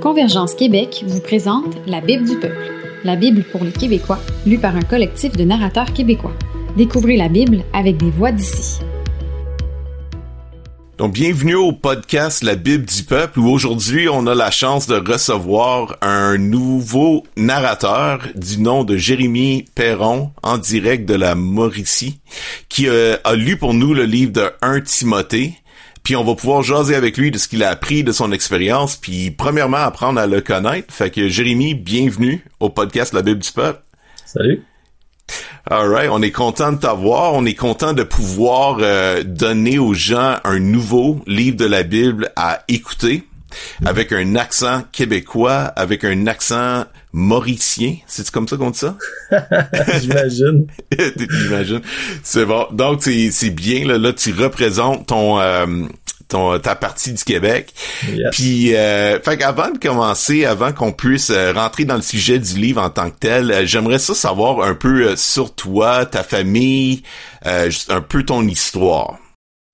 Convergence Québec vous présente La Bible du peuple, la Bible pour les Québécois, lue par un collectif de narrateurs québécois. Découvrez la Bible avec des voix d'ici. Donc, bienvenue au podcast La Bible du Peuple où aujourd'hui on a la chance de recevoir un nouveau narrateur du nom de Jérémy Perron en direct de la Mauricie qui euh, a lu pour nous le livre de 1 Timothée. Puis on va pouvoir jaser avec lui de ce qu'il a appris de son expérience, puis premièrement apprendre à le connaître. Fait que Jérémy, bienvenue au podcast La Bible du Peuple. Salut. Alright, on est content de t'avoir, on est content de pouvoir euh, donner aux gens un nouveau livre de la Bible à écouter avec un accent québécois, avec un accent mauricien. C'est comme ça qu'on dit ça? J'imagine. J'imagine. C'est bon. Donc, c'est bien, là, là, tu représentes ton, euh, ton, ta partie du Québec. Puis, euh, fait qu'avant de commencer, avant qu'on puisse euh, rentrer dans le sujet du livre en tant que tel, euh, j'aimerais ça savoir un peu sur toi, ta famille, juste un peu ton histoire.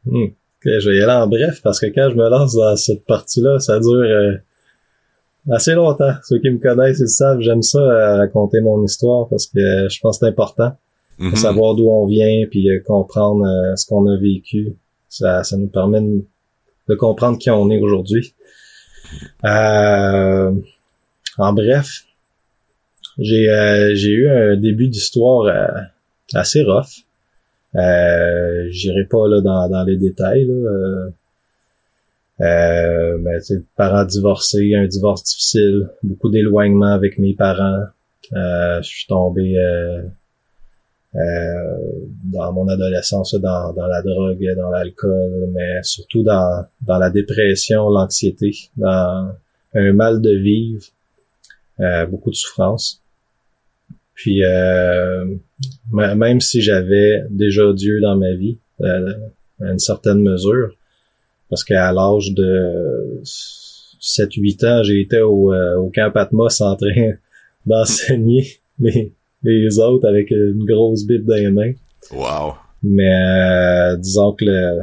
Hmm. Je vais y aller en bref parce que quand je me lance dans cette partie-là, ça dure assez longtemps. Ceux qui me connaissent, ils savent, j'aime ça raconter mon histoire parce que je pense que c'est important. Mm savoir d'où on vient puis comprendre ce qu'on a vécu. Ça, ça nous permet de de comprendre qui on est aujourd'hui. Euh, en bref, j'ai euh, eu un début d'histoire euh, assez rough. Euh, J'irai pas là dans, dans les détails. Là. Euh, ben, parents divorcés, un divorce difficile, beaucoup d'éloignement avec mes parents. je suis tombé euh, dans mon adolescence, dans, dans la drogue, dans l'alcool, mais surtout dans, dans la dépression, l'anxiété, dans un mal de vivre, euh, beaucoup de souffrance. Puis euh, même si j'avais déjà Dieu dans ma vie, euh, à une certaine mesure, parce qu'à l'âge de 7-8 ans, j'ai été au, au camp Patmos en train d'enseigner les, les autres avec une grosse bible dans les mains. Wow. Mais euh, disons que le,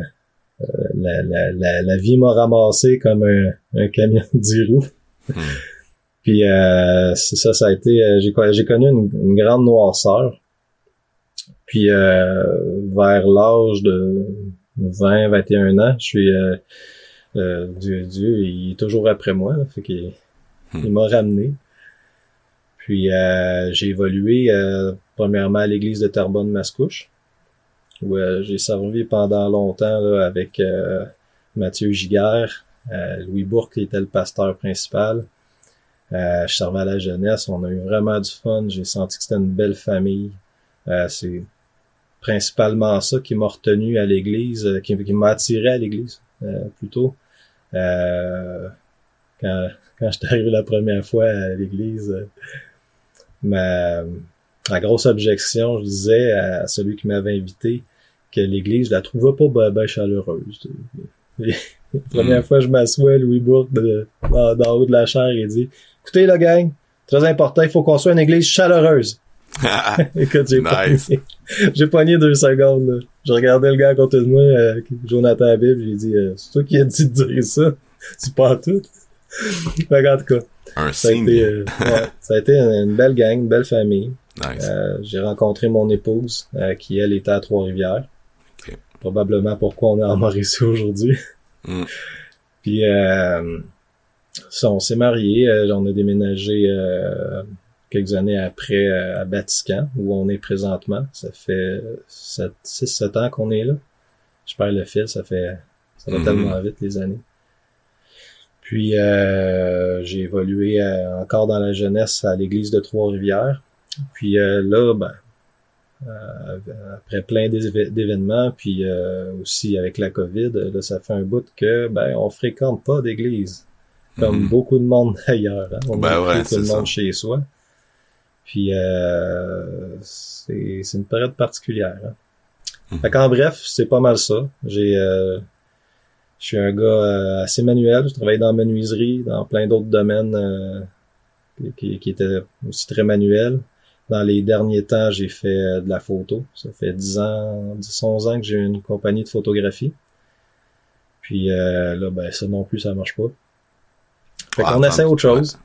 euh, la, la, la, la, vie m'a ramassé comme un, un camion de roues. Hmm. Puis euh, c'est ça, ça a été. J'ai, j'ai connu une, grande noirceur. Puis vers l'âge de 20, 21 ans, je suis Dieu, Dieu, il est toujours après moi. fait qu'il hmm. il m'a ramené. Puis euh, j'ai évolué euh, premièrement à l'église de Terrebonne-Mascouche, où euh, j'ai servi pendant longtemps avec Mathieu Giguère, Louis Bourque qui était le pasteur principal. Je servais à la jeunesse, on a eu vraiment du fun, j'ai senti que c'était une belle famille. c'est principalement ça qui m'a retenu à l'église, qui, m'a attiré à l'église plutôt. quand, quand je suis arrivé la première fois à l'église, ma, grosse objection, je disais à celui qui m'avait invité que l'église, je la trouvais pas ben, ben chaleureuse. La première mm. fois je m'assois, Louis Bourque, dans, dans haut de la chaire, il dit Écoutez, la gang, très important, il faut qu'on soit une église chaleureuse. Écoute, j'ai nice. j'ai pogné deux secondes. Là. Je regardais le gars à côté de moi, euh, Jonathan Habib, j'ai dit euh, C'est toi qui as dit de dire ça? C'est pas tout. fait en tout cas. Un ça, a été, euh, ça a été une belle gang, une belle famille. Euh, j'ai rencontré mon épouse, qui elle était à Trois-Rivières. Probablement pourquoi on est en Mauricie aujourd'hui. Mm. Puis on s'est mariés, on a déménagé quelques années après à Vatican, où on est présentement. Ça fait 6-7 ans qu'on est là. Je perds le fil, ça fait ça va mm-hmm. tellement vite les années. Puis euh, j'ai évolué euh, encore dans la jeunesse à l'église de Trois-Rivières. Puis euh, là, ben, après plein d'événements, puis aussi avec la COVID, là, ça fait un bout que ben on fréquente pas d'église, comme mhm. beaucoup de monde d'ailleurs. Hein. On ben ouais, tout le monde chez soi. Puis c'est une période particulière. Hein. Mhm. Fait qu'en bref, c'est pas mal ça. J'ai je suis un gars euh, assez manuel. Je travaille dans la menuiserie, dans plein d'autres domaines euh, qui, qui, étaient aussi très manuels. Dans les derniers temps, j'ai fait euh, de la photo. Ça fait 10 ans, 10, 11 ans que j'ai une compagnie de photographie. Puis là, ben ça non plus, ça marche pas. Fait qu'on essaie autre chose.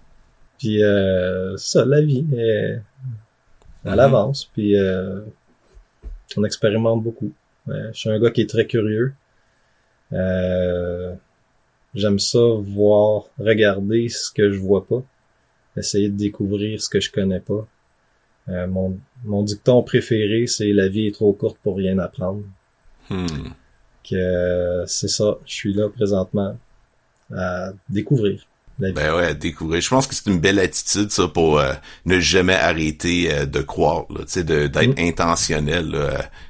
Puis euh, ça, la vie est à l'avance. Puis euh, on expérimente beaucoup. je suis un gars qui est très curieux. Euh, J'aime ça voir, regarder ce que je vois pas, essayer de découvrir ce que je connais pas. Euh, mon, mon dicton préféré, c'est la vie est trop courte pour rien apprendre. Hmm. Que c'est ça, je suis là présentement à découvrir. Ben ouais, découvrir. Je pense que c'est une belle attitude ça pour euh, ne jamais arrêter euh, de croire, tu sais, d'être mm. intentionnel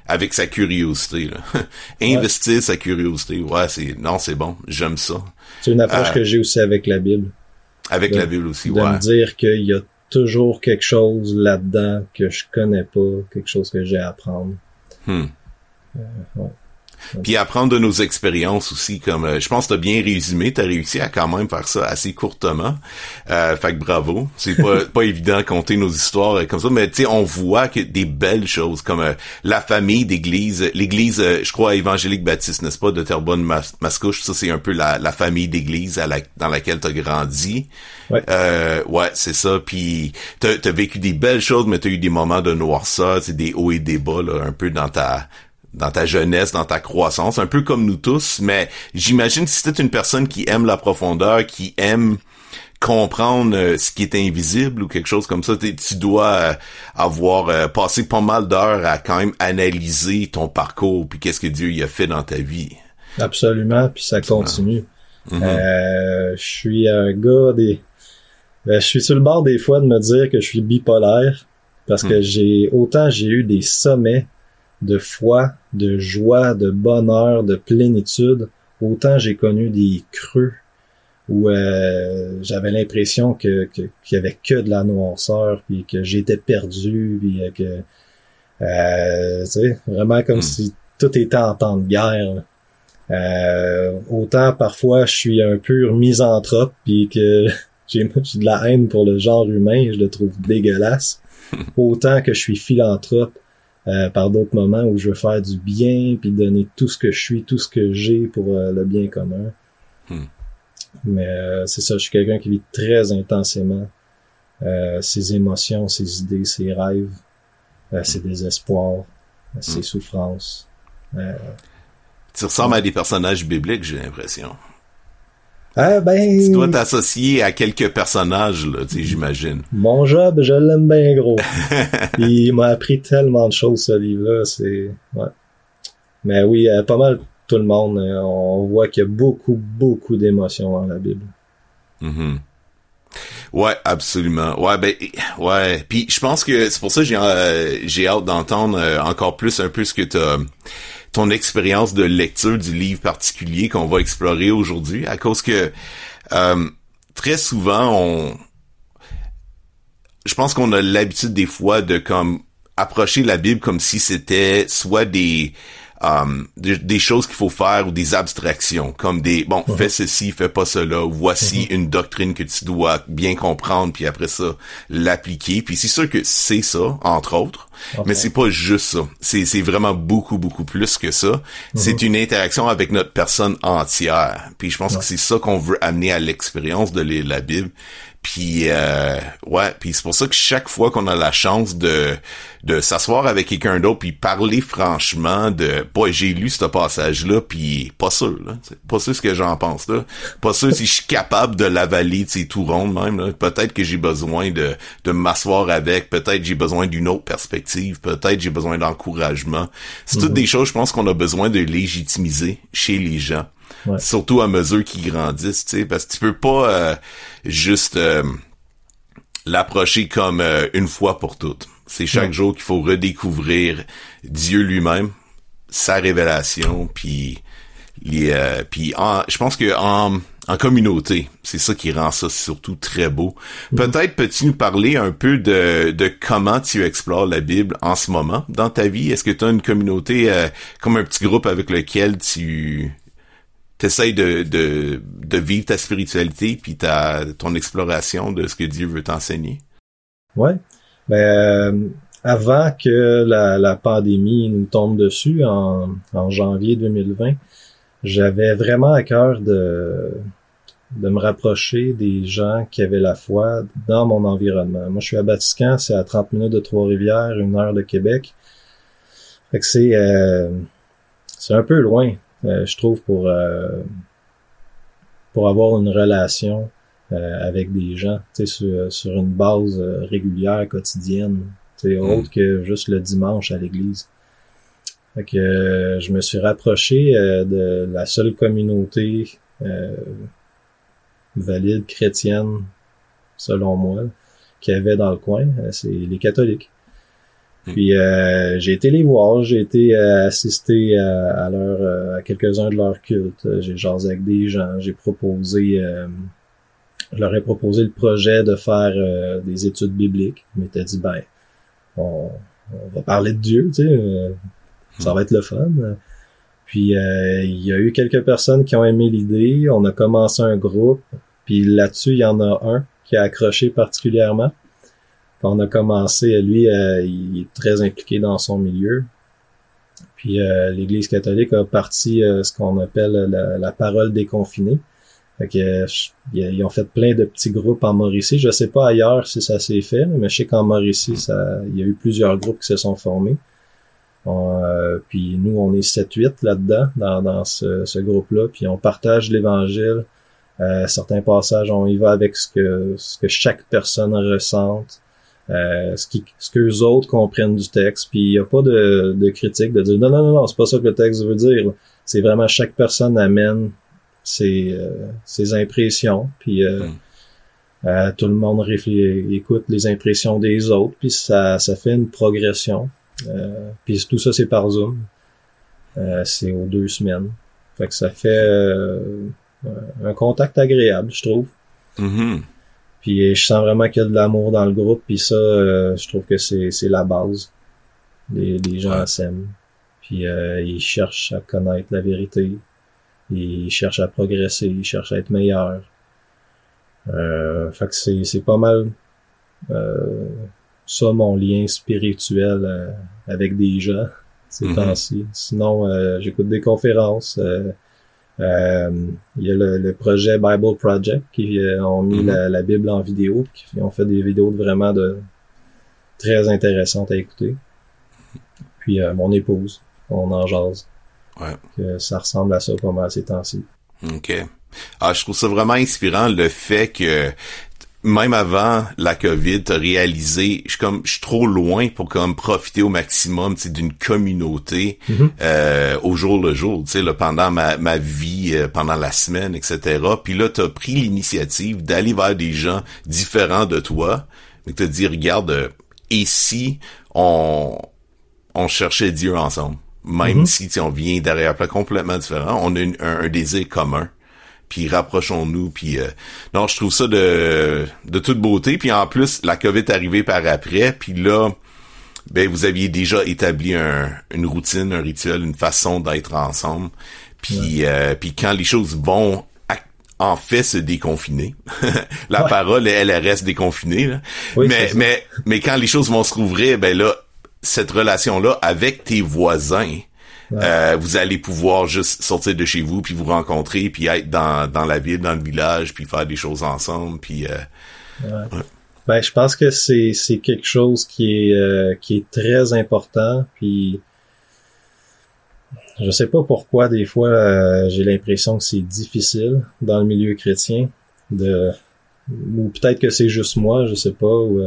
avec sa curiosité. Investir sa curiosité, ouais, c'est non, c'est bon, j'aime ça. C'est une approche euh, que j'ai aussi avec la Bible. Avec la Bible aussi, de ouais. me dire qu'il y a toujours quelque chose là-dedans que je connais pas, quelque chose que j'ai à apprendre. Hmm. ouais. Puis apprendre de nos expériences aussi, comme euh, je pense que t'as bien résumé, t'as réussi à quand même faire ça assez courtement. Euh, fait que bravo. C'est pas, pas évident de compter nos histoires euh, comme ça, mais tu sais, on voit que des belles choses comme euh, la famille d'église, l'église, je crois évangélique baptiste, n'est-ce pas, de Terrebonne Mascouche, ça c'est un peu la, la famille d'église la, dans laquelle t'as grandi. Ouais, ouais c'est ça. Puis t'as as vécu des belles choses, mais t'as eu des moments de noirceur, des hauts et des bas là, un peu dans ta dans ta jeunesse, dans ta croissance, un peu comme nous tous, mais j'imagine si c'était une personne qui aime la profondeur, qui aime comprendre euh, ce qui est invisible ou quelque chose comme ça, tu dois euh, avoir euh, passé pas mal d'heures à quand même analyser ton parcours puis qu'est-ce que Dieu y a fait dans ta vie. Absolument, puis ça continue. Mm-hmm. je suis un gars des ben, je suis sur le bord des fois de me dire que je suis bipolaire parce que mm. j'ai autant j'ai eu des sommets de foi, de joie, de bonheur, de plénitude, autant j'ai connu des creux où euh, j'avais l'impression que qu'il y avait que de la noirceur puis que j'étais perdu puis que euh, tu sais vraiment comme hmm. si tout était en temps de guerre euh, autant parfois je suis un pur misanthrope puis que j'ai de la haine pour le genre humain je le trouve dégueulasse. Autant que je suis philanthrope euh, par d'autres moments où je veux faire du bien puis donner tout ce que je suis, tout ce que j'ai pour euh, le bien commun. Hmm. Mais euh, c'est ça, je suis quelqu'un qui vit très intensément ses émotions, ses idées, ses rêves, ses hmm. désespoirs, ses hmm. souffrances. tu ressembles à des personnages bibliques, j'ai l'impression. Ah ben. Tu dois t'associer à quelques personnages, là, tu sais, j'imagine. Mon job, je l'aime bien gros. il m'a appris tellement de choses, ce livre-là, c'est. Ouais. Mais oui, euh, pas mal tout le monde, euh, on voit qu'il y a beaucoup, beaucoup d'émotions dans la Bible. Mm-hmm. Ouais, absolument. Ouais, ben, ouais. Puis je pense que c'est pour ça que j'ai euh, hâte d'entendre encore plus un peu ce que t'as ton expérience de lecture du livre particulier qu'on va explorer aujourd'hui, à cause que euh, très souvent on, je pense qu'on a l'habitude des fois de comme approcher la Bible comme si c'était soit des Um, des, choses qu'il faut faire ou des abstractions, comme des bon, fais ceci, fais pas cela, voici une doctrine que tu dois bien comprendre, puis après ça l'appliquer. Puis c'est sûr que c'est ça, entre autres, mais c'est pas juste ça. C'est c'est vraiment beaucoup beaucoup plus que ça. C'est une interaction avec notre personne entière. Puis je pense que c'est ça qu'on veut amener à l'expérience de lire la Bible. Puis euh, ouais, puis c'est pour ça que chaque fois qu'on a la chance de de s'asseoir avec quelqu'un d'autre puis parler franchement de boy j'ai lu ce passage là puis pas sûr là, pas sûr ce que j'en pense là, pas sûr si je suis capable de l'avaler c'est tout rond même peut-être que j'ai besoin de de m'asseoir avec, peut-être j'ai besoin d'une autre perspective, peut-être j'ai besoin d'encouragement. C'est toutes mhm. des choses je pense qu'on a besoin de légitimiser chez les gens. Surtout à mesure qu'ils grandissent, tu sais, parce que tu peux pas euh, juste euh, l'approcher comme euh, une fois pour toutes. C'est chaque jour qu'il faut redécouvrir Dieu lui-même, sa révélation, puis les, puis je pense que en, en communauté, c'est ça qui rend ça surtout très beau. Peut-être peux-tu nous parler un peu de, de comment tu explores la Bible en ce moment dans ta vie? Est-ce que tu as une communauté comme un petit groupe avec lequel tu t'essayes de, de, de vivre ta spiritualité puis ta ton exploration de ce que Dieu veut t'enseigner? Ouais. Ben euh, avant que la, la pandémie nous tombe dessus en, en janvier 2020, j'avais vraiment à cœur de de me rapprocher des gens qui avaient la foi dans mon environnement. Moi, je suis à Batiscan, c'est à 30 minutes de Trois-Rivières, une heure de Québec. Fait que c'est euh, c'est un peu loin, euh, je trouve, pour pour avoir une relation avec des gens, tu sais, sur, sur une base régulière, quotidienne, mm. autre que juste le dimanche à l'église. Fait que je me suis rapproché de la seule communauté euh, valide chrétienne, selon moi, qu'il y avait dans le coin, euh, c'est les catholiques. Puis euh, j'ai été les voir, j'ai été euh, assister à, leur à quelques-uns de leurs cultes. J'ai jasé avec des gens, j'ai proposé je leur ai proposé le projet de faire des études bibliques. Ils m'étaient dit ben on, va parler de Dieu, tu sais, ça hmm. va être le fun. Puis euh, il y a eu quelques personnes qui ont aimé l'idée. On a commencé un groupe. Puis là-dessus, il y en a un qui a accroché particulièrement. On a commencé, lui, euh, il est très impliqué dans son milieu. Puis euh, l'Église catholique a parti ce qu'on appelle la, parole déconfinée. Fait que, ils ont fait plein de petits groupes en Mauricie. Je sais pas ailleurs si ça s'est fait, mais je sais qu'en Mauricie, il y a eu plusieurs groupes qui se sont formés. Euh, puis nous, on est 7-8 là-dedans, dans, ce, groupe-là, puis on partage l'Évangile. Euh, certains passages, on y va avec ce que, ce que chaque personne ressente, euh, ce, qui, ce que les autres comprennent du texte. Puis il n'y a pas de, de critique de dire non, non, non, non, c'est pas ça que le texte veut dire. C'est vraiment chaque personne amène ses, euh, ses impressions. Puis euh, mm. tout le monde écoute les impressions des autres, puis ça, ça fait une progression. Euh, puis tout ça, c'est par Zoom. Euh, c'est aux deux semaines. Fait que ça fait euh, un contact agréable, je trouve. Mm-hmm. Puis je sens vraiment qu'il y a de l'amour dans le groupe. Puis ça, je trouve que c'est, c'est la base. Les, les gens s'aiment. Puis ils cherchent à connaître la vérité. Ils cherchent à progresser. Ils cherchent à être meilleurs. fait que c'est, c'est pas mal ça mon lien spirituel euh, avec des gens ces mhm. temps-ci. Sinon, euh, j'écoute des conférences. Euh, il y a le, projet Bible Project qui ont mis mhm. la, Bible en vidéo, qui ont fait des vidéos vraiment de très intéressantes à écouter. Puis mon épouse, on en jase. Ouais. Que ça ressemble à ça pas mal ces temps-ci. OK. Ah, je trouve ça vraiment inspirant le fait que même avant la COVID, t'as réalisé, je suis comme, je suis trop loin pour comme profiter au maximum, d'une communauté mm-hmm. euh, au jour le jour, tu sais, pendant ma, ma vie, euh, pendant la semaine, etc. Puis là, t'as pris l'initiative d'aller vers des gens différents de toi, mais t'as dit, regarde, euh, et si on on cherchait Dieu ensemble, même mm-hmm. si on vient derrière plat complètement différent, on a un désir commun puis rapprochons-nous, puis euh, non, je trouve ça de, de toute beauté, puis en plus, la COVID est arrivée par après, puis là, ben vous aviez déjà établi un, une routine, un rituel, une façon d'être ensemble, puis euh, puis quand les choses vont en fait se déconfiner. la parole, elle, elle reste déconfinée. Là. mais, mais, mais quand les choses vont se rouvrir, ben là, cette relation-là avec tes voisins, euh, vous allez pouvoir juste sortir de chez vous puis vous rencontrer puis être dans, dans la ville, dans le village puis faire des choses ensemble puis euh, ben je pense que c'est c'est quelque chose qui est euh, qui est très important puis je sais pas pourquoi des fois j'ai l'impression que c'est difficile dans le milieu chrétien de ou peut-être que c'est juste moi, je sais pas ou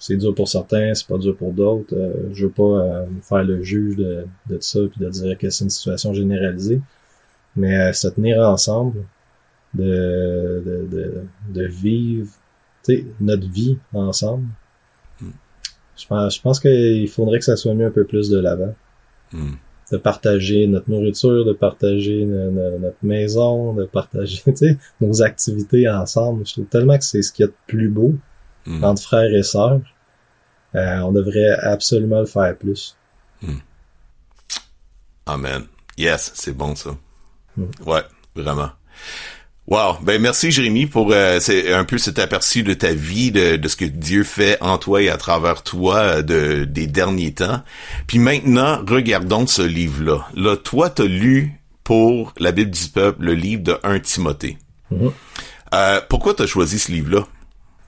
c'est dur pour certains, c'est pas dur pour d'autres. Euh, je veux pas euh, faire le juge de, de ça puis de dire que c'est une situation généralisée. Mais euh, se tenir ensemble, de, de, de, de vivre notre vie ensemble. Hmm. Je pense, je pense qu'il faudrait que ça soit mis un peu plus de l'avant. Hmm. De partager notre nourriture, de partager notre maison, de partager nos activités ensemble. Je trouve tellement que c'est ce qu'il y a de plus beau mm. entre frères et sœurs. Euh, on devrait absolument le faire plus. Mm. Amen. Yes, c'est bon ça. Mm. Ouais, vraiment. Wow, ben merci Jérémy pour euh, c'est un peu cet aperçu de ta vie, de, de, ce que Dieu fait en toi et à travers toi euh, de, des derniers temps. Puis maintenant, regardons ce livre-là. Là, toi, t'as lu pour la Bible du peuple le livre de 1 Timothée. Mm-hmm. Euh, pourquoi t'as choisi ce livre-là?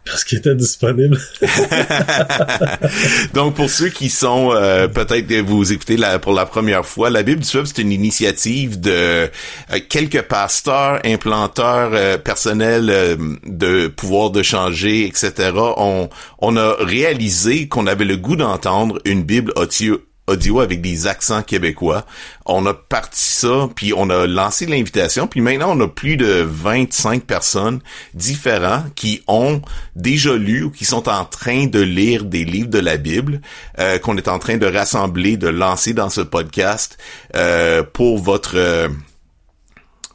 Parce qu'il était disponible. Donc pour ceux qui sont euh, peut-être que vous écoutez pour la première fois, la Bible du Peuple c'est une initiative de euh, quelques pasteurs, implanteurs euh, personnels de pouvoir de changer, etc. On on a réalisé qu'on avait le goût d'entendre une Bible audio audio avec des accents québécois. On a parti ça, puis on a lancé l'invitation, puis maintenant on a plus de 25 personnes différents qui ont déjà lu ou qui sont en train de lire des livres de la Bible euh, qu'on est en train de rassembler, de lancer dans ce podcast euh, pour votre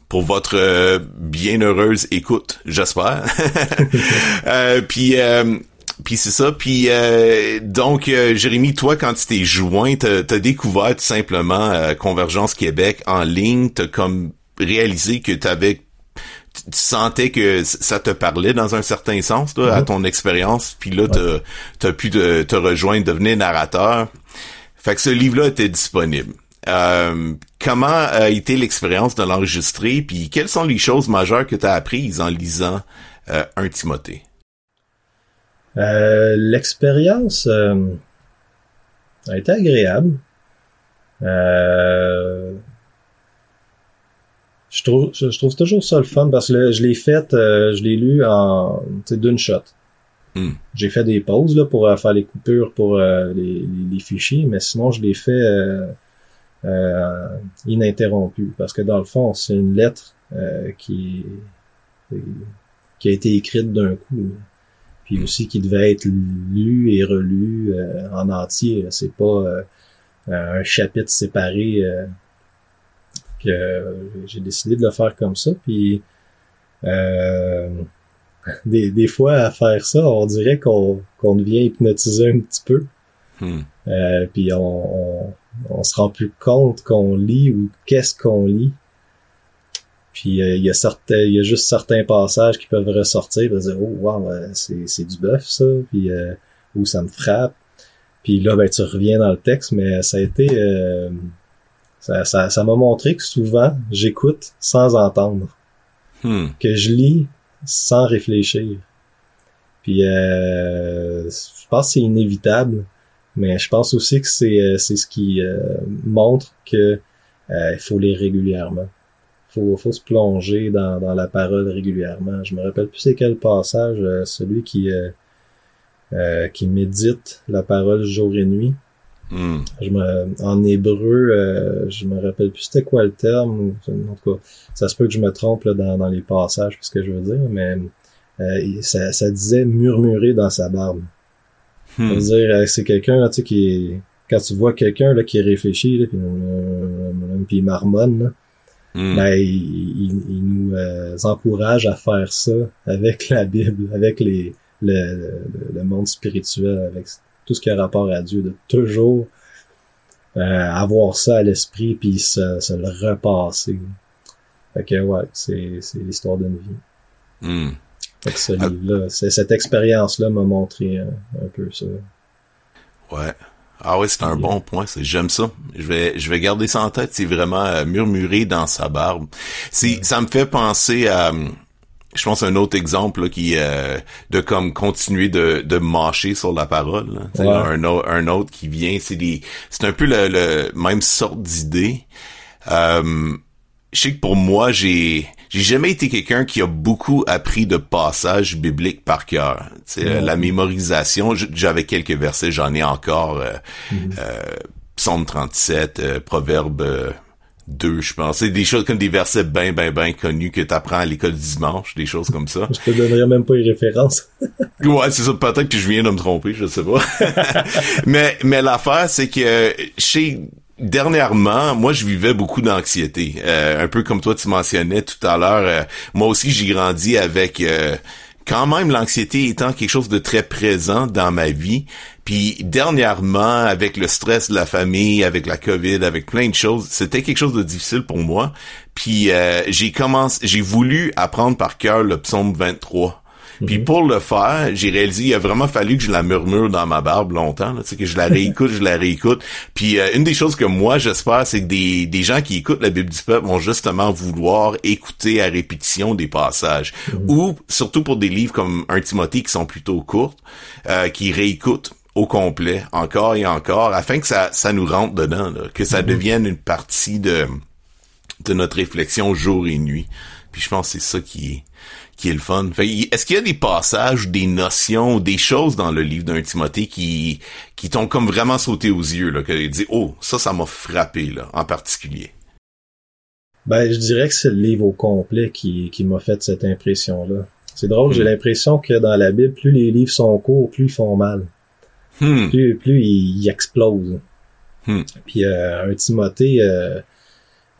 pour votre bienheureuse écoute, j'espère. euh, puis puis c'est ça. Puis euh, donc, euh, Jérémy, toi, quand tu t'es joint, t'as as découvert tout simplement euh, Convergence Québec en ligne. T'as comme réalisé que t'avais tu sentais que ça te parlait dans un certain sens toi, à mm-hmm. ton expérience. Puis là, t'as as pu te, te rejoindre, devenir narrateur. Fait que ce livre-là était disponible. Euh, comment a été l'expérience de l'enregistrer, puis quelles sont les choses majeures que tu as apprises en lisant un Timothée? Euh, l'expérience euh, a été agréable. Euh, je trouve, je, trouve toujours ça le fun parce que je l'ai fait, je l'ai lu en d'une shot. Hmm. J'ai fait des pauses là, pour faire les coupures pour les, les, fichiers, mais sinon je l'ai fait ininterrompu parce que dans le fond c'est une lettre qui qui a été écrite d'un coup puis aussi qui devait être lu et relu euh, en entier. C'est pas euh, un chapitre séparé euh, que j'ai décidé de le faire comme ça. Puis des, des fois à faire ça, on dirait qu'on qu'on devient hypnotisé un petit peu. Hmm. puis on, on, on, se rend plus compte qu'on lit ou qu'est-ce qu'on lit. Puis euh, il y a certains, il y a juste certains passages qui peuvent ressortir, et dire oh wow, c'est c'est du bœuf ça, puis euh, ou ça me frappe. Puis là ben tu reviens dans le texte, mais ça a été euh, ça ça ça m'a montré que souvent j'écoute sans entendre, hmm. que je lis sans réfléchir. Puis euh, je pense que c'est inévitable, mais je pense aussi que c'est c'est ce qui montre que il faut lire régulièrement faut, faut se plonger dans, dans la parole régulièrement. Je me rappelle plus c'est quel passage, euh, celui qui euh, euh, qui médite la parole jour et nuit. Hmm. Je me, en hébreu, je me rappelle plus c'était quoi le terme. En tout cas, ça se peut que je me trompe là, dans, dans les passages, ce que je veux dire, mais ça, ça disait murmurer dans sa barbe. Hmm. veut dire, c'est quelqu'un tu sais, qui quand tu vois quelqu'un là qui réfléchit là, puis, puis il marmonne là, Hmm. Ben, il, nous euh, encourage à faire ça avec la Bible, avec les, le, le, monde spirituel, avec tout ce qui a rapport à Dieu, de toujours euh, avoir ça à l'esprit puis se, se, le repasser. Fait que ouais, c'est, c'est l'histoire d'une vie. Hmm. Fait que ce ah. livre-là, cette expérience-là m'a montré un, un peu ça. Ouais. Ah oui, c'est un bon point. J'aime ça. Je vais, je vais garder ça en tête. C'est vraiment euh, murmurer dans sa barbe. C'est, ça me fait penser à, je pense un autre exemple qui euh, de comme continuer de, de mâcher sur la parole. Un, un autre qui vient, c'est des, c'est un peu le, même sorte d'idée. Euh, je sais que pour moi, j'ai j'ai jamais été quelqu'un qui a beaucoup appris de passages bibliques par cœur. La mémorisation, j'avais quelques versets, j'en ai encore. Euh, mm-hmm. euh, Psaume 37, euh, Proverbe 2, je pense. C'est des choses comme des versets bien, bien, bien connus que tu apprends à l'école du dimanche, des choses comme ça. Je te donnerais même pas les références. ouais, c'est ça. Peut-être que je viens de me tromper, je sais pas. mais mais l'affaire, c'est que chez dernièrement, moi, je vivais beaucoup d'anxiété. Euh, un peu comme toi, tu mentionnais tout à l'heure. Euh, moi aussi, j'ai grandi avec euh, quand même l'anxiété étant quelque chose de très présent dans ma vie. Puis dernièrement, avec le stress de la famille, avec la COVID, avec plein de choses, c'était quelque chose de difficile pour moi. Puis j'ai commencé, j'ai voulu apprendre par cœur le psaume 23. Puis Mhm. pour le faire, j'ai réalisé il a vraiment fallu que je la murmure dans ma barbe longtemps, là, que je la réécoute, je la réécoute. Puis euh, une des choses que moi j'espère, c'est que des, des gens qui écoutent la Bible du peuple vont justement vouloir écouter à répétition des passages. Ou surtout pour des livres comme un Timothée qui sont plutôt courtes, euh, qui réécoutent au complet, encore et encore, afin que ça, ça nous rentre dedans, là, que ça devienne une partie de, de notre réflexion jour et nuit. Puis je pense que c'est ça qui est, qui est le fun. Est-ce qu'il y a des passages, des notions, des choses dans le livre d'un Timothée qui, qui t'ont comme vraiment sauté aux yeux, là, que dis, oh, ça, ça m'a frappé, là, en particulier? Ben, je dirais que c'est le livre au complet qui, qui m'a fait cette impression-là. C'est drôle, j'ai l'impression que dans la Bible, plus les livres sont courts, plus ils font mal. Hmm. Plus, plus ils, ils explosent. Hmm. Puis euh, un Timothée, euh,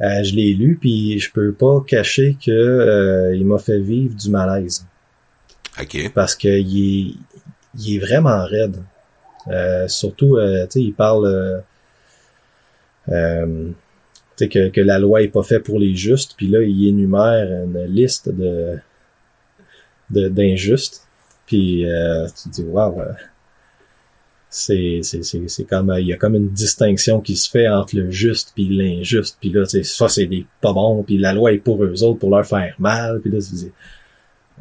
euh, je l'ai lu, puis je peux pas cacher que euh, il m'a fait vivre du malaise. OK. Parce que il est, il est vraiment raide. Euh, surtout, euh, tu sais, il parle euh, tu sais, que, que la loi est pas faite pour les justes, puis là, il énumère une liste de de- d'injustes. Puis euh, tu te dis waouh, c'est c'est c'est c'est comme il y a comme une distinction qui se fait entre le juste puis l'injuste. Puis là, tu sais, ça c'est des pas bons, puis la loi est pour eux autres pour leur faire mal. Puis là, dis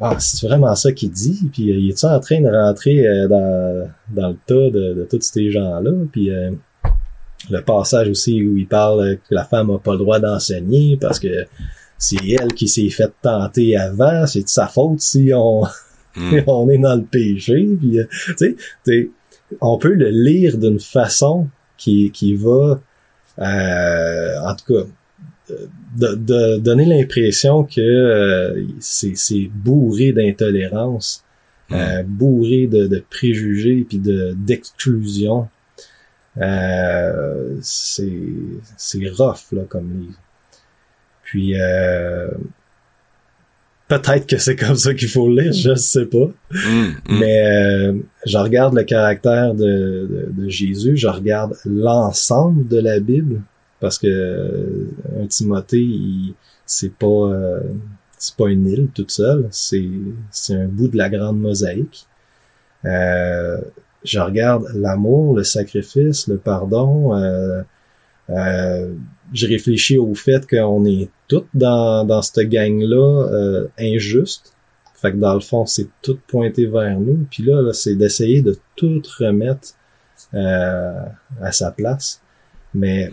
ah, c'est vraiment ça qu'il dit? Puis il est-tu en train de rentrer euh, dans, dans le tas de, de tous ces gens-là? Puis euh, le passage aussi où il parle que la femme a pas le droit d'enseigner parce que c'est elle qui s'est fait tenter avant, c'est de sa faute si on, Hmm. on est dans le péché. Puis, euh, tu sais, on peut le lire d'une façon qui, qui va, euh, en tout cas, euh, de, de donner l'impression que euh, c'est c'est bourré d'intolérance, euh, bourré de, de préjugés puis de d'exclusion. Euh, c'est c'est rough là comme livre. Puis euh, peut-être que c'est comme ça qu'il faut le lire, je sais pas. Hmm. Hmm. Mais euh, je regarde le caractère de, de, de Jésus, je regarde l'ensemble de la Bible, parce que euh, un Timothée, il- c'est pas euh, c'est pas une île toute seule, c'est c'est un bout de la grande mosaïque. Euh, je regarde l'amour, le sacrifice, le pardon. Euh, je réfléchis au fait qu'on est tous dans, dans cette gang-là euh, injuste. Fait que dans le fond, c'est tout pointé vers nous. Puis là, là, c'est d'essayer de tout remettre euh, à sa place. Mais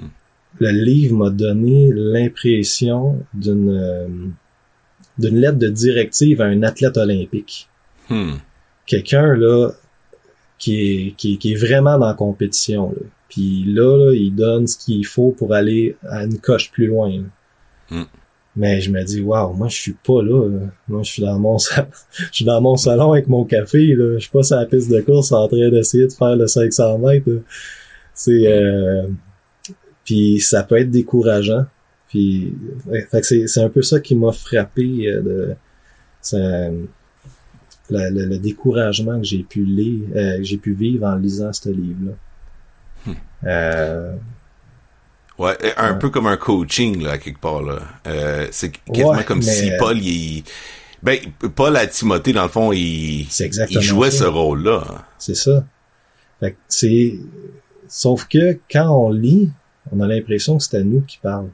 le livre m'a donné l'impression d'une euh, d'une lettre de directive à un athlète olympique. Hmm. Quelqu'un là qui est, qui, est, qui est vraiment dans la compétition. Là. Puis là, là, il donne ce qu'il faut pour aller à une coche plus loin. Mm. Mais je me dis, waouh, moi je suis pas là. là. Moi je suis dans mon salon, je suis dans mon salon avec mon café. Là. Je suis pas sur la piste de course en train d'essayer de faire le 500 mètres. C'est euh, puis ça peut être décourageant. Puis ouais, fait que c'est c'est un peu ça qui m'a frappé euh, de ça- le, le- le découragement que j'ai pu lire, euh, que j'ai pu vivre en lisant ce livre-là. Euh, Ouais, un Ouais. peu comme un coaching, là, quelque part, là. Euh, c'est quasiment Ouais, comme mais- si Paul, il... Ben, Paul à Timothée, dans le fond, il, il jouait ça. ce rôle-là. C'est ça. Fait que c'est sauf que quand on lit, on a l'impression que c'est à nous qui parle.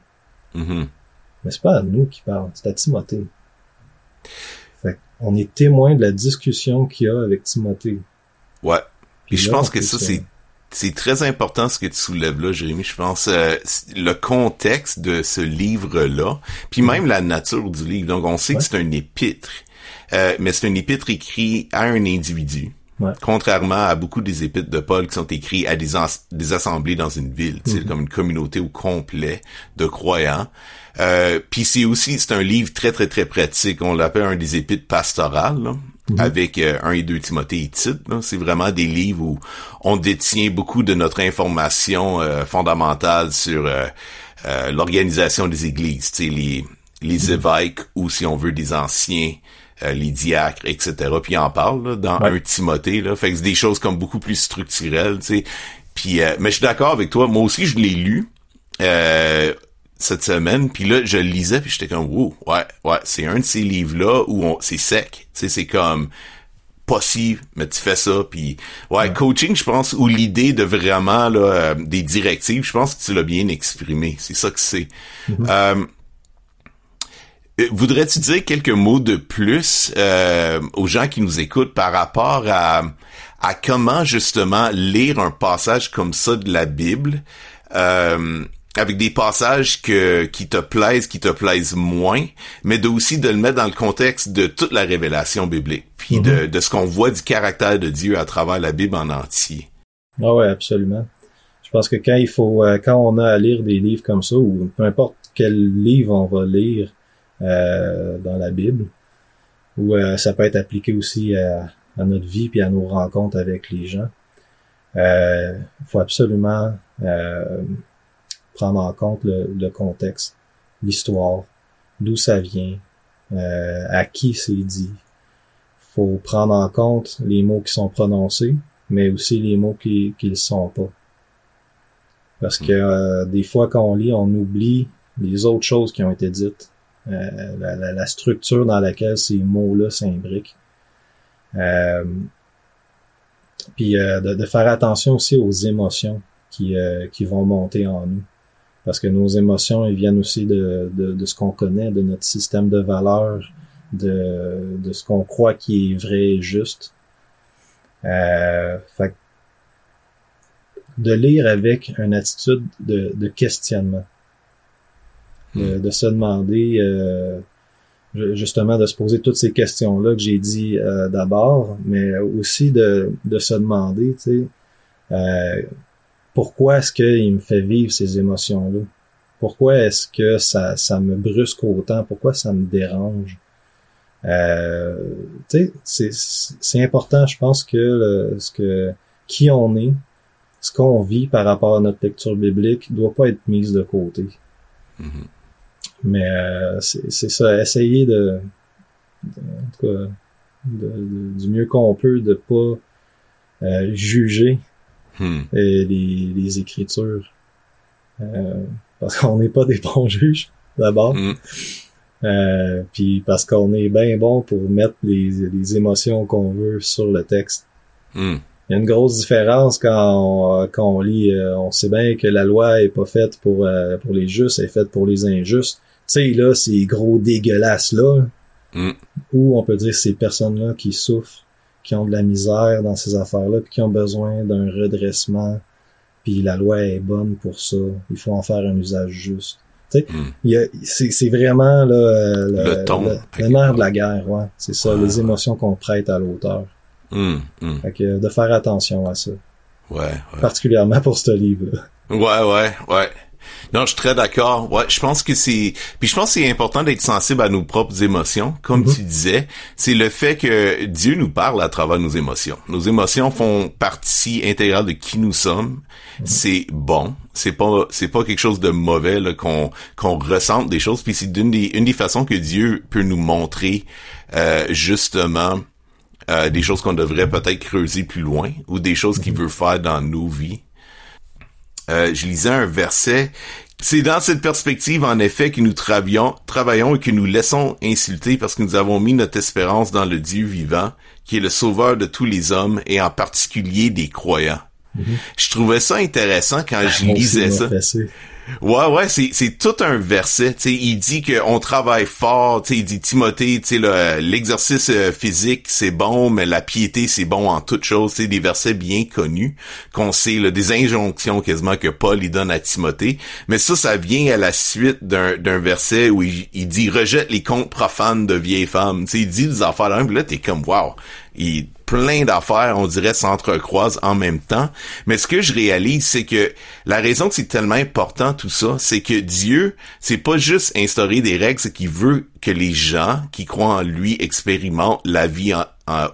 Mhm. Mais c'est pas à nous qui parle, c'est à Timothée. On est témoin de la discussion qu'il y a avec Timothée. Ouais. Puis Et je là, pense que ça, c'est c'est très important ce que tu soulèves là, Jérémy. Je pense euh, le contexte de ce livre-là, puis même la nature du livre. Donc, on sait Ouais. que c'est un épître, euh, mais c'est un épître écrit à un individu. Ouais. Contrairement à beaucoup des épîtres de Paul qui sont écrits à des, as- des assemblées dans une ville, sais, Mhm. comme une communauté au complet de croyants. Euh, Puis c'est aussi, c'est un livre très, très, très pratique. On l'appelle un des épîtres pastorales, là, avec euh, 1 et 2 Timothée et Tite. C'est vraiment des livres où on détient beaucoup de notre information euh, fondamentale sur euh, l'organisation des églises, les, les évêques ou, si on veut, des anciens les diacres, etc. Puis il en parle là, dans Ouais. un Timothée. Là. Fait que c'est des choses comme beaucoup plus structurelles, tu sais. Puis, euh, mais je suis d'accord avec toi. Moi aussi, je l'ai lu. Euh, cette semaine, puis là, je le lisais, puis j'étais comme, wow, ouais, ouais, c'est un de ces livres-là où on, c'est sec. Tu sais, c'est comme, possible, mais tu fais ça, puis ouais, coaching, je pense, ou l'idée de vraiment, là, euh, des directives, je pense que tu l'as bien exprimé. C'est ça que c'est. Euh, euh, voudrais-tu dire quelques mots de plus aux gens qui nous écoutent par rapport à, à comment justement lire un passage comme ça de la Bible euh, avec des passages que, qui te plaisent, qui te plaisent moins, mais de aussi de le mettre dans le contexte de toute la révélation biblique, puis de, mhm. de ce qu'on voit du caractère de Dieu à travers la Bible en entier. Ah ouais, absolument. Je pense que quand il faut, euh, quand on a à lire des livres comme ça, ou peu importe quel livre on va lire euh, dans la Bible, ou euh, ça peut être appliqué aussi à, à, notre vie puis à nos rencontres avec les gens, il faut absolument prendre en compte le, contexte, l'histoire, d'où ça vient, euh, à qui c'est dit. faut prendre en compte les mots qui sont prononcés, mais aussi les mots qui ne le sont pas. Parce que euh, des fois, quand on lit, on oublie les autres choses qui ont été dites, euh, la, structure dans laquelle ces mots-là s'imbriquent. puis de, de, faire attention aussi aux émotions qui, qui vont monter en nous parce que nos émotions elles viennent aussi de, de, de ce qu'on connaît, de notre système de valeurs, de, de ce qu'on croit qui est vrai et juste. Euh, fait, de lire avec une attitude de, de questionnement, de, hmm. se demander euh, justement de se poser toutes ces questions-là que j'ai dit euh, d'abord, mais aussi de, de se demander, tu sais, euh, pourquoi est-ce qu'il me fait vivre ces émotions-là? Pourquoi est-ce que ça, ça me brusque autant? Pourquoi ça me dérange? Euh, c'est important, je pense que ce que qui on est, ce qu'on vit par rapport à notre lecture biblique doit pas être mise de côté. Mm-hmm. Mais euh, c'est ça, essayer de, de, du mieux qu'on peut de pas euh, juger Hmm. les, les écritures. Euh, parce qu'on n'est pas des bons juges, d'abord. Hmm. Euh, puis parce qu'on est bien bon pour mettre les, les émotions qu'on veut sur le texte. Hmm. Il y a une grosse différence quand on, quand on lit, euh, on sait bien que la loi est pas faite pour, euh, pour les justes, elle est faite pour les injustes. Sais, là, ces gros dégueulasses là, ou on peut dire ces personnes-là qui souffrent qui ont de la misère dans ces affaires-là, puis qui ont besoin d'un redressement, puis la loi est bonne pour ça. Il faut en faire un usage juste. Tu sais, hmm. c'est vraiment là, le, le, ton, le, nerf de la guerre, ouais. C'est ça, les émotions qu'on prête à l'auteur. Hmm. Fait que de faire attention à ça. Ouais, ouais. Particulièrement pour ce livre-là. Ouais, ouais, ouais. Non, je suis très d'accord. Ouais, je pense que c'est puis je pense que c'est important d'être sensible à nos propres émotions, comme mm-hmm. tu disais. C'est le fait que Dieu nous parle à travers nos émotions. Nos émotions font partie intégrale de qui nous sommes. Mm-hmm. C'est bon. C'est pas c'est pas quelque chose de mauvais qu'on qu'on ressente des choses. Puis c'est une des une des façons que Dieu peut nous montrer euh, justement euh, des choses qu'on devrait peut-être creuser plus loin ou des choses qu'il mm-hmm. veut faire dans nos vies. Euh, je lisais un verset. C'est dans cette perspective, en effet, que nous travaillons, travaillons et que nous laissons insulter parce que nous avons mis notre espérance dans le Dieu vivant, qui est le sauveur de tous les hommes et en particulier des croyants. Mm-hmm. Je trouvais ça intéressant quand je lisais ça. Ouais, ouais, c'est, c'est tout un verset. sais il dit qu'on travaille fort. sais il dit Timothée, le, l'exercice euh, physique, c'est bon, mais la piété, c'est bon en toute chose. C'est des versets bien connus qu'on sait, là, des injonctions quasiment que Paul y donne à Timothée. Mais ça, ça vient à la suite d'un, d'un verset où il, dit rejette les contes profanes de vieilles femmes. sais il dit des affaires là, là t'es comme wow. Il, plein d'affaires, on dirait, s'entrecroisent en même temps. Mais ce que je réalise, c'est que la raison que c'est tellement important tout ça, c'est que Dieu, c'est pas juste instaurer des règles, c'est qu'il veut que les gens qui croient en lui expérimentent la vie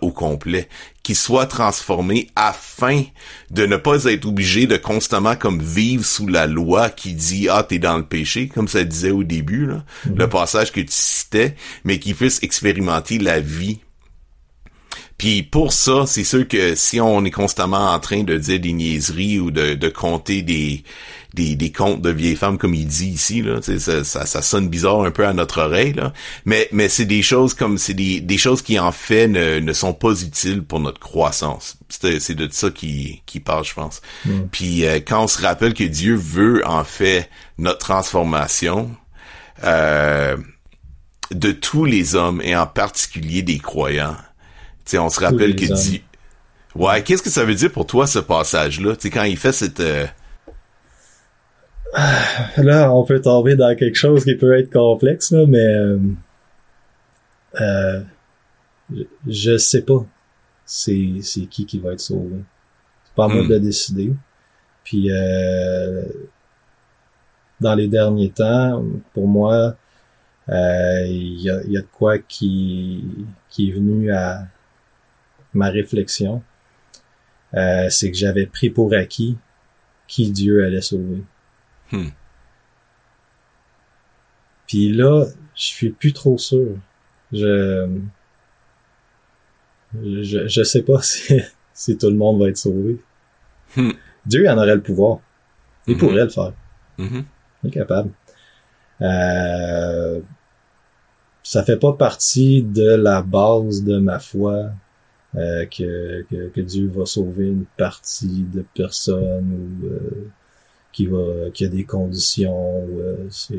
au complet, qu'ils soient transformés afin de ne pas être obligés de constamment comme vivre sous la loi qui dit ah t'es dans le péché comme ça disait au début là, le passage que tu citais, mais qu'ils puissent expérimenter la vie Puis pour ça, c'est sûr que si on est constamment en train de dire des niaiseries ou de, de compter des, des, des contes de vieilles femmes comme il dit ici, là, ça, ça, ça sonne bizarre un peu à notre oreille, là. Mais, mais c'est des choses comme c'est des, des choses qui en fait ne, ne sont pas utiles pour notre croissance. C'est de ça qui, qui parle, je pense. Mm. Puis euh, quand on se rappelle que Dieu veut en fait notre transformation, euh, de tous les hommes et en particulier des croyants. Tu sais, on se rappelle que Dieu... Ouais, qu'est-ce que ça veut dire pour toi ce passage-là? Tu quand il fait cette... Euh, Là, on peut tomber dans quelque chose qui peut être complexe, là, mais euh, euh, je, sais pas c'est c'est qui qui va être sauvé. C'est pas à moi Hmm. de décider. Puis euh, dans les derniers temps, pour moi, euh, il y, a, il y a de quoi qui qui est venu à ma réflexion. Euh, c'est que j'avais pris pour acquis qui Dieu allait sauver. Hmm. Puis là, je suis plus trop sûr. Je je, je sais pas si, si tout le monde va être sauvé. Hmm. Dieu en aurait le pouvoir. Il Mhm. pourrait le faire. Il est capable. Euh, ça fait pas partie de la base de ma foi euh, que, que, que Dieu va sauver une partie de personnes ou euh, qui va qui a des conditions. euh, c'est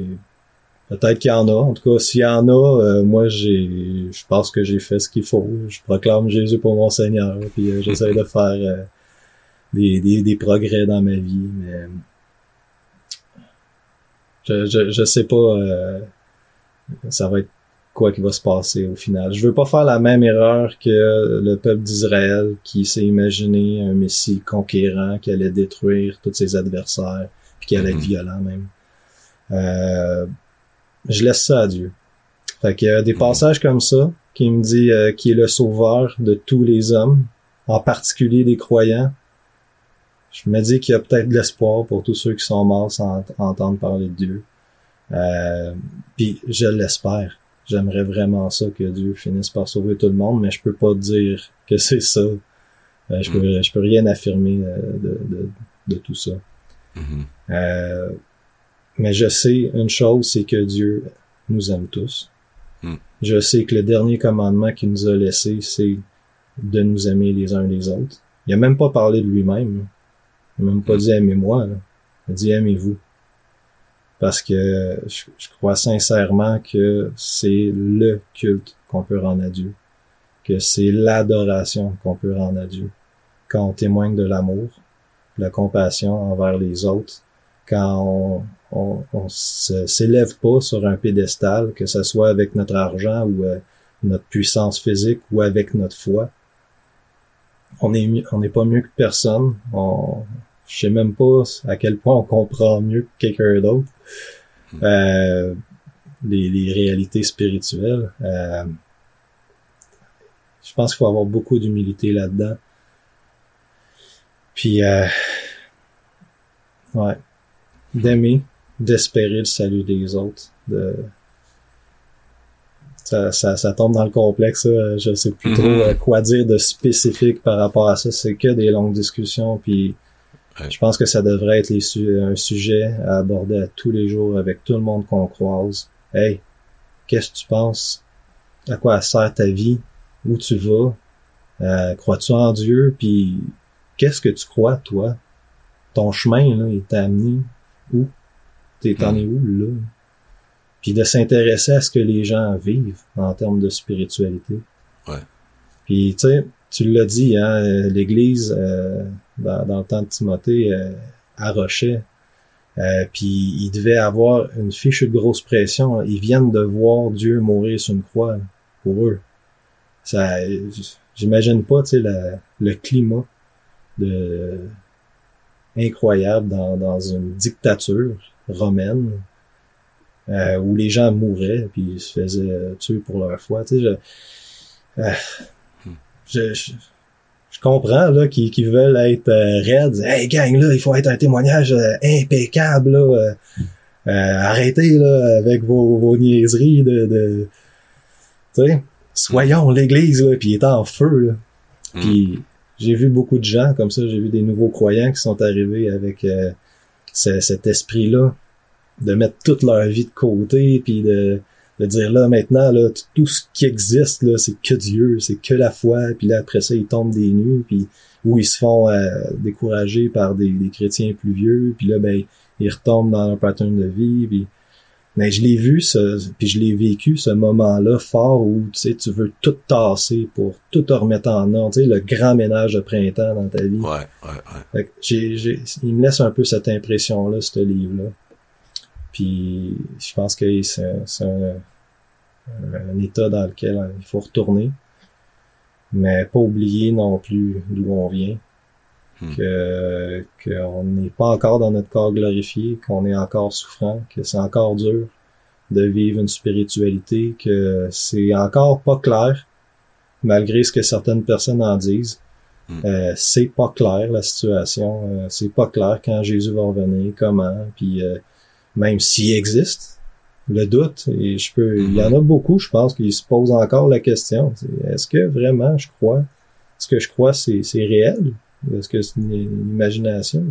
peut-être qu'il y en a. En tout cas, s'il y en a, euh, moi j'ai je pense que j'ai fait ce qu'il faut. Je proclame Jésus pour mon Seigneur. Puis euh, j'essaie de faire des, des, des progrès dans ma vie, mais je, je, je sais pas ça va être quoi qui va se passer au final. Je veux pas faire la même erreur que le peuple d'Israël qui s'est imaginé un Messie conquérant qui allait détruire tous ses adversaires puis qui allait être Mhm. violent même. Euh, je laisse ça à Dieu. Fait qu'il y a des Mhm. passages comme ça qui me dit euh, qui est le sauveur de tous les hommes, en particulier des croyants. Je me dis qu'il y a peut-être de l'espoir pour tous ceux qui sont morts sans ent- entendre parler de Dieu. Euh, puis je l'espère. J'aimerais vraiment ça que Dieu finisse par sauver tout le monde, mais je peux pas dire que c'est ça. Euh, je peux je peux rien affirmer euh, de, de, de tout ça. Mhm. Euh, mais je sais une chose, c'est que Dieu nous aime tous. Mm. Je sais que le dernier commandement qu'il nous a laissé, c'est de nous aimer les uns les autres. Il a même pas parlé de lui-même. Il a même pas Mm. dit aimez-moi. Il a dit aimez-vous. Parce que je, crois sincèrement que c'est le culte qu'on peut rendre à Dieu. Que c'est l'adoration qu'on peut rendre à Dieu. Quand on témoigne de l'amour, de la compassion envers les autres, quand on, on, s'élève pas sur un pédestal, que ce soit avec notre argent ou euh, notre puissance physique ou avec notre foi. On n'est pas mieux que personne. On, je sais même pas à quel point on comprend mieux que quelqu'un d'autre euh, les, les réalités spirituelles. Euh, je pense qu'il faut avoir beaucoup d'humilité là-dedans. Puis, euh, ouais, d'aimer, d'espérer le salut des autres. De, ça, ça, ça tombe dans le complexe. Je sais plus trop Mhm. euh, quoi dire de spécifique par rapport à ça. C'est que des longues discussions. Puis, Ouais. je pense que ça devrait être les su- un sujet à aborder à tous les jours avec tout le monde qu'on croise. Hey, qu'est-ce que tu penses? À quoi sert ta vie? Où tu vas? Euh, crois-tu en Dieu? Puis qu'est-ce que tu crois, toi? Ton chemin, là, il t'a amené où? T'es t'en Hmm. es où, là? Puis de s'intéresser à ce que les gens vivent en termes de spiritualité. Ouais. Puis, tu sais, tu l'as dit, hein, euh, l'Église, euh, dans, dans le temps de Timothée, euh, arrochait. Euh, puis il devait avoir une fiche de grosse pression. Ils viennent de voir Dieu mourir sur une croix pour eux. Ça, j'imagine pas, tu sais, le climat de incroyable dans, dans une dictature romaine euh, où les gens mouraient puis ils se faisaient tuer pour leur foi. Tu sais, je, euh, je, je, je comprends là qu'ils qu'ils veulent être euh, raides. Hey gang là, il faut être un témoignage euh, impeccable là. euh, euh, arrêtez là avec vos, vos niaiseries de, de tu sais, soyons l'église là, puis est en feu là. Hmm. Puis j'ai vu beaucoup de gens comme ça, j'ai vu des nouveaux croyants qui sont arrivés avec euh, cet esprit-là de mettre toute leur vie de côté, puis de, de dire là maintenant là tout ce qui existe là c'est que Dieu, c'est que la foi, puis là après ça ils tombent des nues, puis où ils se font euh, décourager par des, des, chrétiens plus vieux, puis là ben ils retombent dans leur pattern de vie, puis mais je l'ai vu, ce, puis je l'ai vécu, ce moment-là fort où tu sais, tu veux tout tasser pour tout te remettre en ordre, tu sais, le grand ménage de printemps dans ta vie. Ouais, ouais, ouais. j'ai, j'ai, il me laisse un peu cette impression-là, ce livre-là. Puis je pense que c'est, un, un, état dans lequel il faut retourner, mais pas oublier non plus d'où on vient. Hmm. que qu'on n'est pas encore dans notre corps glorifié, qu'on est encore souffrant, que c'est encore dur de vivre une spiritualité, que c'est encore pas clair, malgré ce que certaines personnes en disent. Hmm. Euh, c'est pas clair la situation, euh, c'est pas clair quand Jésus va revenir, comment, puis euh, même s'il existe, le doute, et je peux, il y en a beaucoup, je pense, qui se posent encore la question, est-ce que vraiment je crois, ce que je crois c'est, c'est réel, est-ce que c'est une, imagination?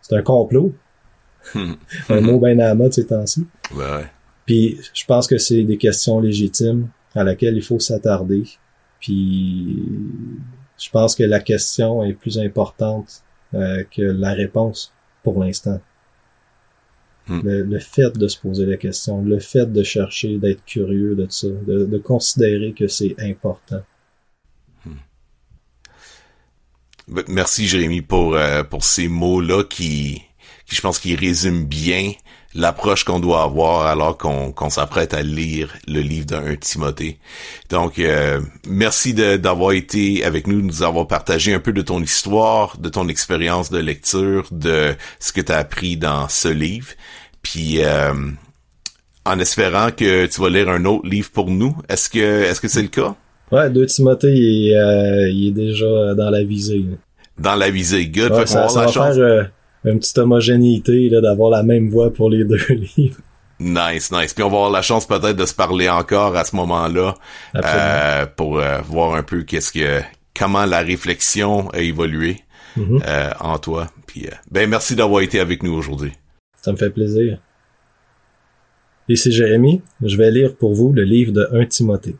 C'est un, complot? un mot bien à la mode ces temps-ci. Ouais. Puis je pense que c'est des questions légitimes à laquelle il faut s'attarder. Puis je pense que la question est plus importante euh, que la réponse pour l'instant. Hmm. Le, fait de se poser la question, le fait de chercher, d'être curieux de ça, de considérer que c'est important. Merci Jérémy pour euh, pour ces mots-là qui, qui je pense qui résument bien l'approche qu'on doit avoir alors qu'on s'apprête à lire le livre d'un Timothée. Donc euh, merci d'avoir été avec nous, de nous avoir partagé un peu de ton histoire, de ton expérience de lecture, de ce que tu as appris dans ce livre. Puis euh, en espérant que tu vas lire un autre livre pour nous. Est-ce que est-ce que c'est le cas? Ouais, 2 Timothée, il est, euh, il est déjà dans la visée. Dans la visée, good. Ouais, ça, va faire une petite homogénéité d'avoir la même voix pour les deux livres. Nice, nice. Puis on va avoir la chance peut-être de se parler encore à ce moment-là euh, pour euh, voir un peu qu'est-ce que comment la réflexion a évolué mm-hmm. euh, en toi. Puis ben merci d'avoir été avec nous aujourd'hui. Ça me fait plaisir. Ici Jérémy, je vais lire pour vous le livre de 1 Timothée.